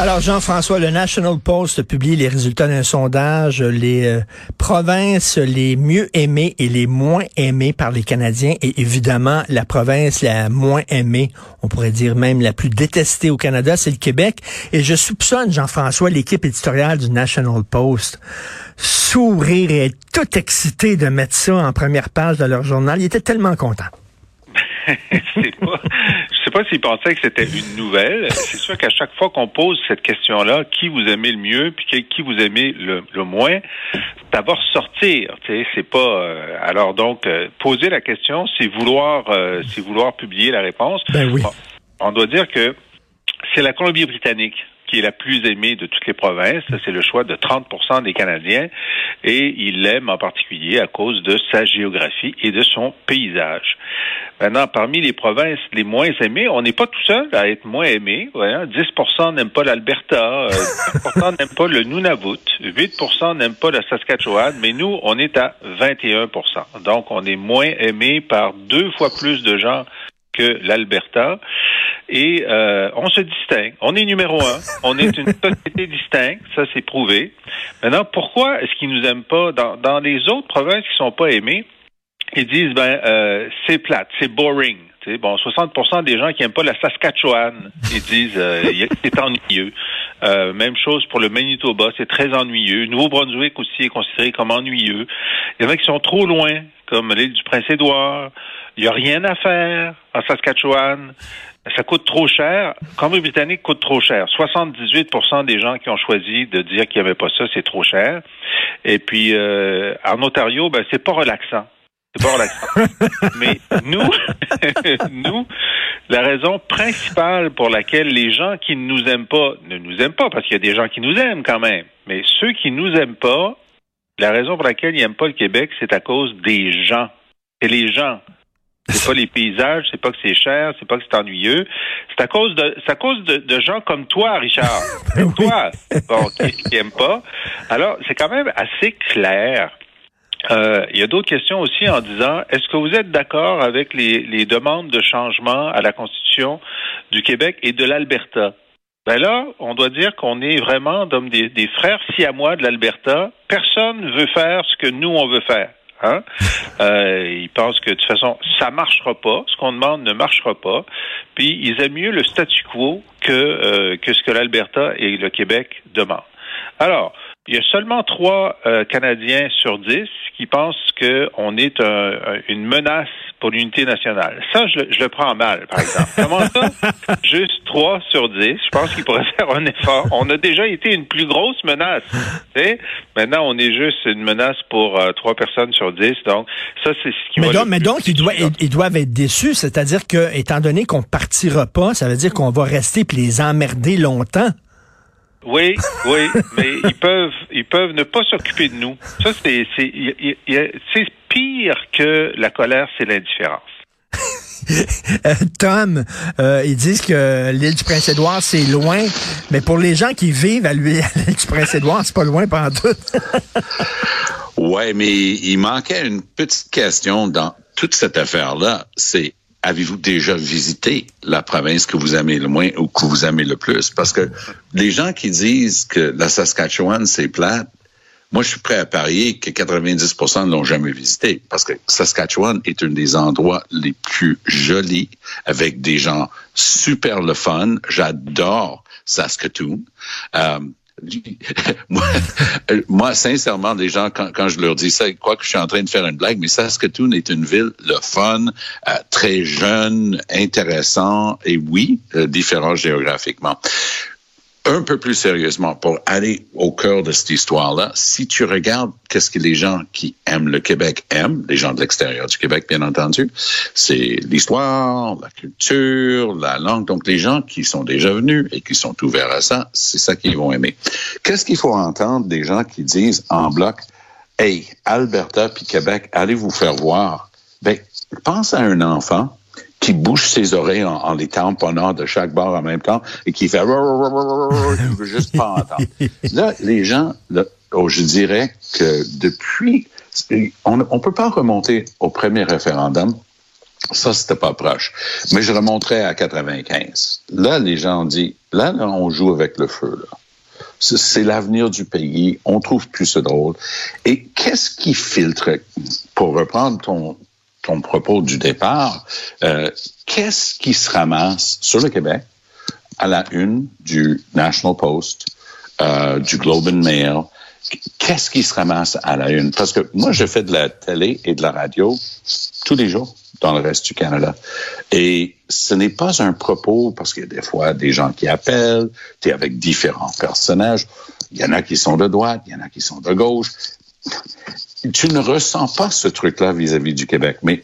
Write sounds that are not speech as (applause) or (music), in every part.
Alors, Jean-François, le National Post publie les résultats d'un sondage, les euh, provinces les mieux aimées et les moins aimées par les Canadiens. Et évidemment, la province la moins aimée, on pourrait dire même la plus détestée au Canada, c'est le Québec. Et je soupçonne, Jean-François, l'équipe éditoriale du National Post, sourire et être tout excité de mettre ça en première page de leur journal. Ils étaient tellement contents. (laughs) c'est pas, sais pas s'ils pensaient que c'était une nouvelle. C'est sûr qu'à chaque fois qu'on pose cette question-là, qui vous aimez le mieux, puis qui vous aimez le, moins, d'abord sortir. C'est pas. Euh, alors donc, euh, poser la question, c'est vouloir, euh, c'est vouloir publier la réponse. Ben oui. on doit dire que c'est la Colombie-Britannique qui est la plus aimée de toutes les provinces. C'est le choix de 30% des Canadiens et il l'aime en particulier à cause de sa géographie et de son paysage. Maintenant, parmi les provinces les moins aimées, on n'est pas tout seul à être moins aimé. 10% n'aiment pas l'Alberta, 10% euh, (laughs) n'aiment pas le Nunavut, 8% n'aiment pas la Saskatchewan, mais nous, on est à 21% Donc, on est moins aimé par deux fois plus de gens que l'Alberta. Et euh, on se distingue. On est numéro un. On est une (laughs) société distincte. Ça, c'est prouvé. Maintenant, pourquoi est-ce qu'ils nous aiment pas? Dans, dans les autres provinces qui sont pas aimées? Ils disent ben euh, c'est plate, c'est boring. sais, bon, 60% des gens qui aiment pas la Saskatchewan, ils disent euh, c'est ennuyeux. Euh, même chose pour le Manitoba, c'est très ennuyeux. Nouveau-Brunswick aussi est considéré comme ennuyeux. Il y en a qui sont trop loin, comme l'île du Prince-Édouard. Il n'y a rien à faire en Saskatchewan. Ça coûte trop cher. Colombie-Britannique coûte trop cher. 78% des gens qui ont choisi de dire qu'ils n'aimaient pas ça, c'est trop cher. Et puis, euh, en Ontario, ben, c'est pas relaxant. C'est pas relaxant. (laughs) Mais nous, (laughs) nous, la raison principale pour laquelle les gens qui ne nous aiment pas ne nous aiment pas, parce qu'il y a des gens qui nous aiment quand même, mais ceux qui nous aiment pas, la raison pour laquelle ils n'aiment pas le Québec, c'est à cause des gens. C'est les gens. C'est pas les paysages, c'est pas que c'est cher, c'est pas que c'est ennuyeux. C'est à cause de, c'est à cause de, gens comme toi, Richard. (laughs) Ben toi, bon, qui, n'aiment pas. Alors, c'est quand même assez clair. Euh, il y a d'autres questions aussi en disant est-ce que vous êtes d'accord avec les, les demandes de changement à la Constitution du Québec et de l'Alberta? Ben là, on doit dire qu'on est vraiment comme des, des frères siamois de l'Alberta. Personne ne veut faire ce que nous, on veut faire. Hein? (laughs) Euh, ils pensent que de toute façon, ça marchera pas. Ce qu'on demande ne marchera pas. Puis ils aiment mieux le statu quo que, euh, que ce que l'Alberta et le Québec demandent. Alors, il y a seulement trois euh, Canadiens sur dix qui pensent qu'on est une menace pour l'unité nationale. Ça, je, le prends mal, par exemple. Comment ça? (laughs) Juste trois sur dix. Je pense qu'il pourrait (laughs) faire un effort. On a déjà été une plus grosse menace. Maintenant, on est juste une menace pour euh, trois personnes sur dix. Donc, ça, c'est ce qui mais donc, mais donc, ils, doivent, ils doivent être déçus. C'est-à-dire que, étant donné qu'on partira pas, ça veut dire qu'on va rester puis les emmerder longtemps. Oui, oui, mais ils peuvent, ils peuvent ne pas s'occuper de nous. Ça, c'est, c'est, pire que la colère, c'est l'indifférence. (laughs) Euh, Tom, euh, ils disent que l'île du Prince-Édouard, c'est loin, mais pour les gens qui vivent à (laughs) l'île du Prince-Édouard, c'est pas loin pendant tout. (laughs) ouais, mais il manquait une petite question dans toute cette affaire-là. C'est avez-vous déjà visité la province que vous aimez le moins ou que vous aimez le plus? Parce que les gens qui disent que la Saskatchewan, c'est plate, moi, je suis prêt à parier que 90% ne l'ont jamais visité parce que Saskatchewan est un des endroits les plus jolis avec des gens super le fun. J'adore Saskatoon. Euh, (laughs) moi, moi, sincèrement, les gens, quand, je leur dis ça, croient que je suis en train de faire une blague, mais Saskatoon est une ville, le fun, euh, très jeune, intéressant et oui, euh, différent géographiquement un peu plus sérieusement, pour aller au cœur de cette histoire-là, si tu regardes qu'est-ce que les gens qui aiment le Québec aiment, les gens de l'extérieur du Québec, bien entendu, c'est l'histoire, la culture, la langue. Donc, les gens qui sont déjà venus et qui sont ouverts à ça, c'est ça qu'ils vont aimer. Qu'est-ce qu'il faut entendre des gens qui disent en bloc, Hey, Alberta puis Québec, allez vous faire voir. Ben, pense à un enfant qui bouge ses oreilles en, en les tamponnant de chaque bord en même temps et qui fait il veut juste pas entendre. (laughs) Là, les gens, là, oh, je dirais que depuis, on ne peut pas remonter au premier référendum. Ça, c'était pas proche. Mais je remonterais à 95. Là, les gens ont dit, là, là on joue avec le feu, là. C'est l'avenir du pays. On trouve plus ce drôle. Et qu'est-ce qui filtre, pour reprendre ton, ton propos du départ, euh, qu'est-ce qui se ramasse sur le Québec à la une du National Post, euh, du Globe and Mail? Qu'est-ce qui se ramasse à la une? Parce que moi, je fais de la télé et de la radio tous les jours dans le reste du Canada. Et ce n'est pas un propos, parce qu'il y a des fois des gens qui appellent, tu es avec différents personnages. Il y en a qui sont de droite, il y en a qui sont de gauche. Tu ne ressens pas ce truc-là vis-à-vis du Québec. Mais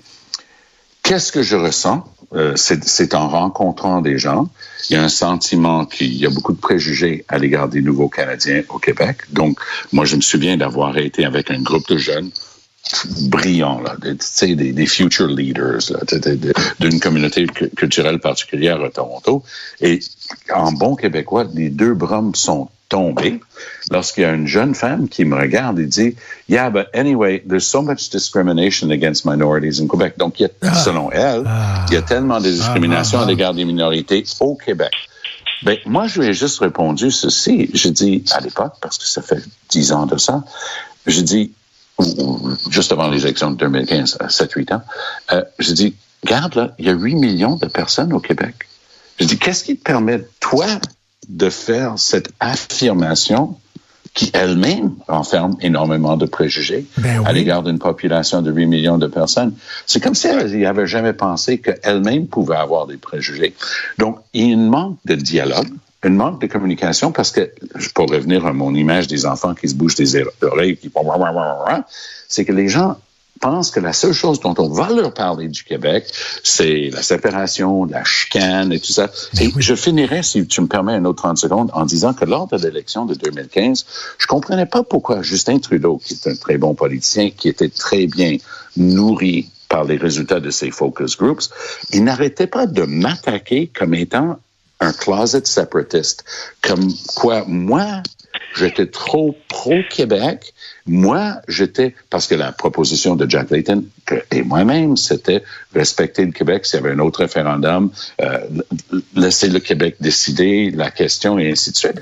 qu'est-ce que je ressens? Euh, c'est en rencontrant des gens. Il y a un sentiment qu'il y a beaucoup de préjugés à l'égard des nouveaux Canadiens au Québec. Donc, moi, je me souviens d'avoir été avec un groupe de jeunes brillants, là, des, des, des future leaders d'une communauté culturelle particulière à Toronto. Et en bon québécois, les deux brumes sont tombés lorsqu'il y a une jeune femme qui me regarde et dit Yeah, but anyway, there's so much discrimination against minorities in Quebec. Donc, il y a, ah. selon elle, il y a ah. tellement de discrimination ah, à l'égard des minorités au Québec. Ben, moi, je lui ai juste répondu ceci. Je dis, à l'époque, parce que ça fait dix ans de ça, je dis, juste avant les élections de 2015, à 7-8 ans, euh, je dis, regarde là, il y a 8 millions de personnes au Québec. Je dis, qu'est-ce qui te permet, toi, de faire cette affirmation qui elle-même renferme énormément de préjugés ben à l'égard d'une population de 8 millions de personnes. C'est comme si elle n'avait jamais pensé qu'elle-même pouvait avoir des préjugés. Donc, il y a un manque de dialogue, un manque de communication parce que, pour revenir à mon image des enfants qui se bougent des oreilles, qui c'est que les gens pensent que la seule chose dont on va leur parler du Québec, c'est la séparation, la chicane et tout ça. Et je finirai, si tu me permets un autre 30 secondes, en disant que lors de l'élection de 2015, je comprenais pas pourquoi Justin Trudeau, qui est un très bon politicien, qui était très bien nourri par les résultats de ses focus groups, il n'arrêtait pas de m'attaquer comme étant un closet separatist, comme quoi moi, j'étais trop pro-Québec moi, j'étais, parce que la proposition de Jack Layton et moi-même, c'était respecter le Québec s'il y avait un autre référendum, euh, laisser le Québec décider la question et ainsi de suite.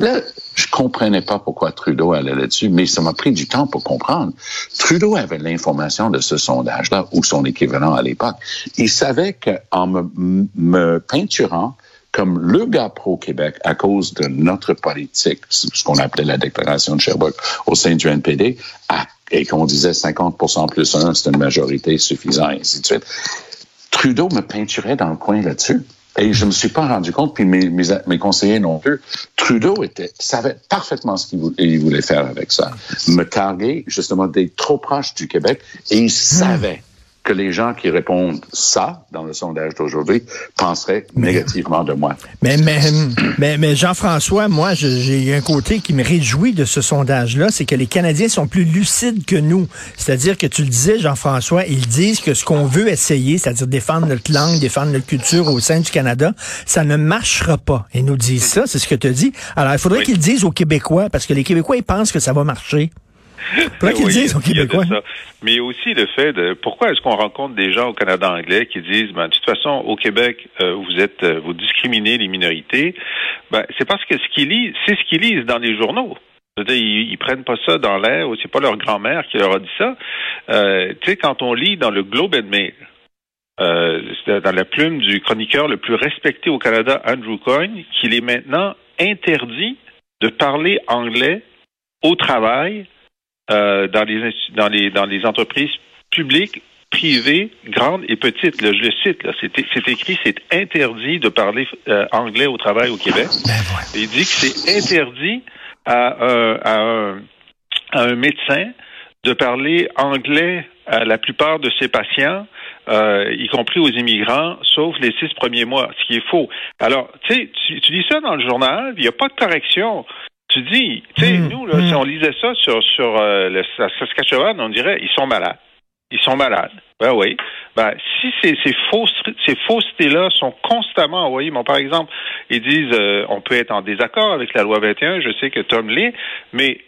Là, je comprenais pas pourquoi Trudeau allait là-dessus, mais ça m'a pris du temps pour comprendre. Trudeau avait l'information de ce sondage-là ou son équivalent à l'époque. Il savait qu'en me, me peinturant comme le gars pro-Québec à cause de notre politique, ce qu'on appelait la déclaration de Sherbrooke au sein du NPD, et qu'on disait 50% plus 1, c'est une majorité suffisante, et ainsi de suite. Trudeau me peinturait dans le coin là-dessus. Et je me suis pas rendu compte, puis mes, mes, conseillers non plus. Trudeau était, savait parfaitement ce qu'il voulait, voulait, faire avec ça. Me targuer, justement, d'être trop proche du Québec, et il savait que les gens qui répondent ça dans le sondage d'aujourd'hui penseraient négativement de moi. Mais, mais, mais, mais Jean-François, moi, j'ai un côté qui me réjouit de ce sondage-là, c'est que les Canadiens sont plus lucides que nous. C'est-à-dire que tu le disais, Jean-François, ils disent que ce qu'on veut essayer, c'est-à-dire défendre notre langue, défendre notre culture au sein du Canada, ça ne marchera pas. Ils nous disent ça, c'est ce que tu dis. Alors, il faudrait qu'ils le disent aux Québécois, parce que les Québécois, ils pensent que ça va marcher. Qu'ils disent aux Québécois. Mais aussi le fait de pourquoi est-ce qu'on rencontre des gens au Canada anglais qui disent ben, de toute façon au Québec euh, vous êtes euh, vous discriminez les minorités ben, c'est parce que ce qu'ils lisent c'est ce qu'ils lisent dans les journaux ils, ils prennent pas ça dans l'air ou c'est pas leur grand-mère qui leur a dit ça. Euh, tu sais, quand on lit dans le Globe and Mail, euh, dans la plume du chroniqueur le plus respecté au Canada, Andrew Coyne, qu'il est maintenant interdit de parler anglais au travail euh, dans, les, dans, les, dans les entreprises publiques, privées, grandes et petites. Là, je le cite, là, c'est, écrit, c'est interdit de parler euh, anglais au travail au Québec. Ben Il dit que c'est interdit à, euh, à, un, à un médecin de parler anglais à la plupart de ses patients, euh, y compris aux immigrants, sauf les six premiers mois, ce qui est faux. Alors, tu sais, tu, tu dis ça dans le journal, il n'y a pas de correction tu dis, tu sais, hmm. nous, là, si hmm. on lisait ça sur, sur euh, le Saskatchewan, on dirait, ils sont malades. Ils sont malades. Ben oui. Ben, si ces, ces, fausses, ces faussetés-là sont constamment envoyées, bon, par exemple, ils disent euh, on peut être en désaccord avec la loi 21, je sais que Tom l'est, mais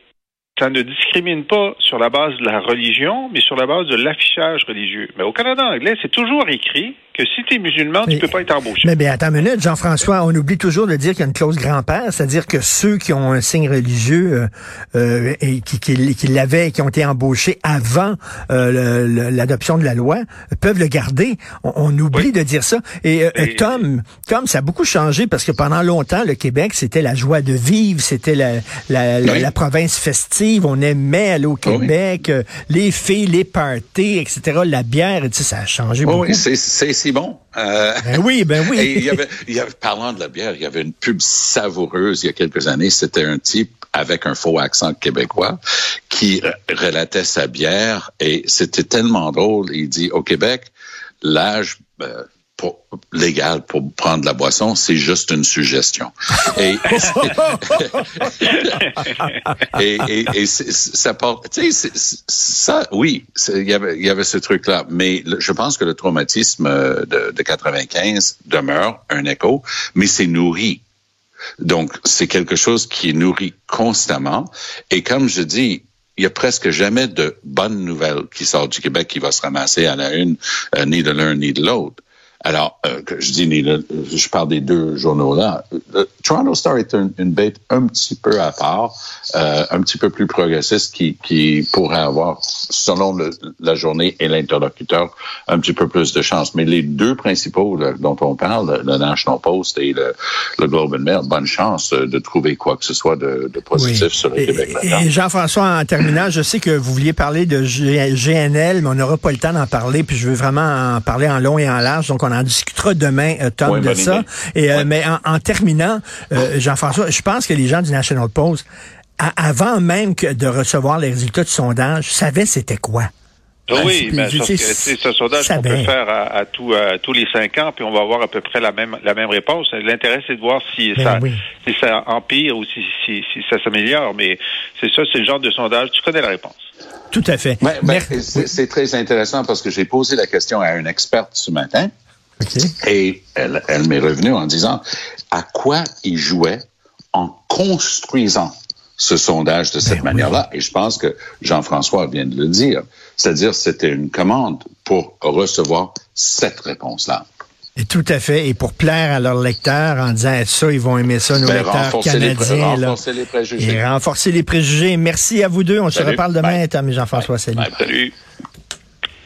ça ne discrimine pas sur la base de la religion, mais sur la base de l'affichage religieux. Mais au Canada anglais, c'est toujours écrit que si tu es musulman, tu peux pas être embauché. Mais bien, attends une minute, Jean-François, on oublie toujours de dire qu'il y a une clause grand-père, c'est-à-dire que ceux qui ont un signe religieux euh, euh et qui, qui, qui l'avaient, qui ont été embauchés avant euh, l'adoption de la loi, peuvent le garder. On, on oublie de dire ça. Et, euh, et, Tom, Tom, ça a beaucoup changé parce que pendant longtemps, le Québec, c'était la joie de vivre, c'était la, la, la, la province festive on aimait aller au Québec, euh, les filles, les parties, etc., la bière, et, ça a changé beaucoup. Oui, c'est bon. Euh, ben oui, ben oui. (laughs) il y avait, il y avait, parlant de la bière, il y avait une pub savoureuse il y a quelques années. C'était un type avec un faux accent québécois qui relatait sa bière et c'était tellement drôle. Il dit au Québec, l'âge euh, pour, légal pour prendre la boisson, c'est juste une suggestion. Et, (laughs) et, et, ça porte, tu sais, ça, oui, il y avait, y avait ce truc-là, mais je pense que le traumatisme de, de 95 demeure un écho, mais c'est nourri. Donc, c'est quelque chose qui est nourri constamment. Et comme je dis, il y a presque jamais de bonnes nouvelles qui sortent du Québec qui va se ramasser à la une, euh, ni de l'un ni de l'autre. Alors, euh, que je dis, je parle des deux journaux-là. Le Toronto Star est une, bête un petit peu à part, euh, un petit peu plus progressiste, qui, qui pourrait avoir, selon la journée et l'interlocuteur, un petit peu plus de chance. Mais les deux principaux dont on parle, le National Post et le, le Globe and Mail, bonne chance euh, de trouver quoi que ce soit de, de positif sur le Québec. Et Jean-François, en terminant, je sais que vous vouliez parler de GNL, mais on n'aura pas le temps d'en parler, puis je veux vraiment en parler en long et en large. Donc, on en discutera demain, euh, Tom, de ça. Et, euh, Mais en, terminant, euh, Jean-François, je pense que les gens du National Post, avant même que de recevoir les résultats du sondage, savaient c'était quoi. Oui, mais c'est ce sondage qu'on peut faire à, tous les cinq ans, puis on va avoir à peu près la même la même réponse. L'intérêt, c'est de voir si ben ça si ça empire ou si, si, ça s'améliore. Mais c'est ça, c'est le genre de sondage. Tu connais la réponse. Tout à fait. c'est très intéressant parce que j'ai posé la question à une experte ce matin. Et elle, elle m'est revenue en disant à quoi il jouait en construisant ce sondage de cette ben manière-là. Et je pense que Jean-François vient de le dire. C'est-à-dire, c'était une commande pour recevoir cette réponse-là. Et tout à fait. Et pour plaire à leurs lecteurs en disant ça, ils vont aimer ça, nos ben, lecteurs canadiens. Les, renforcer les préjugés. Et renforcer les préjugés. Merci à vous deux. On se reparle demain, Tom Jean-François. Salut.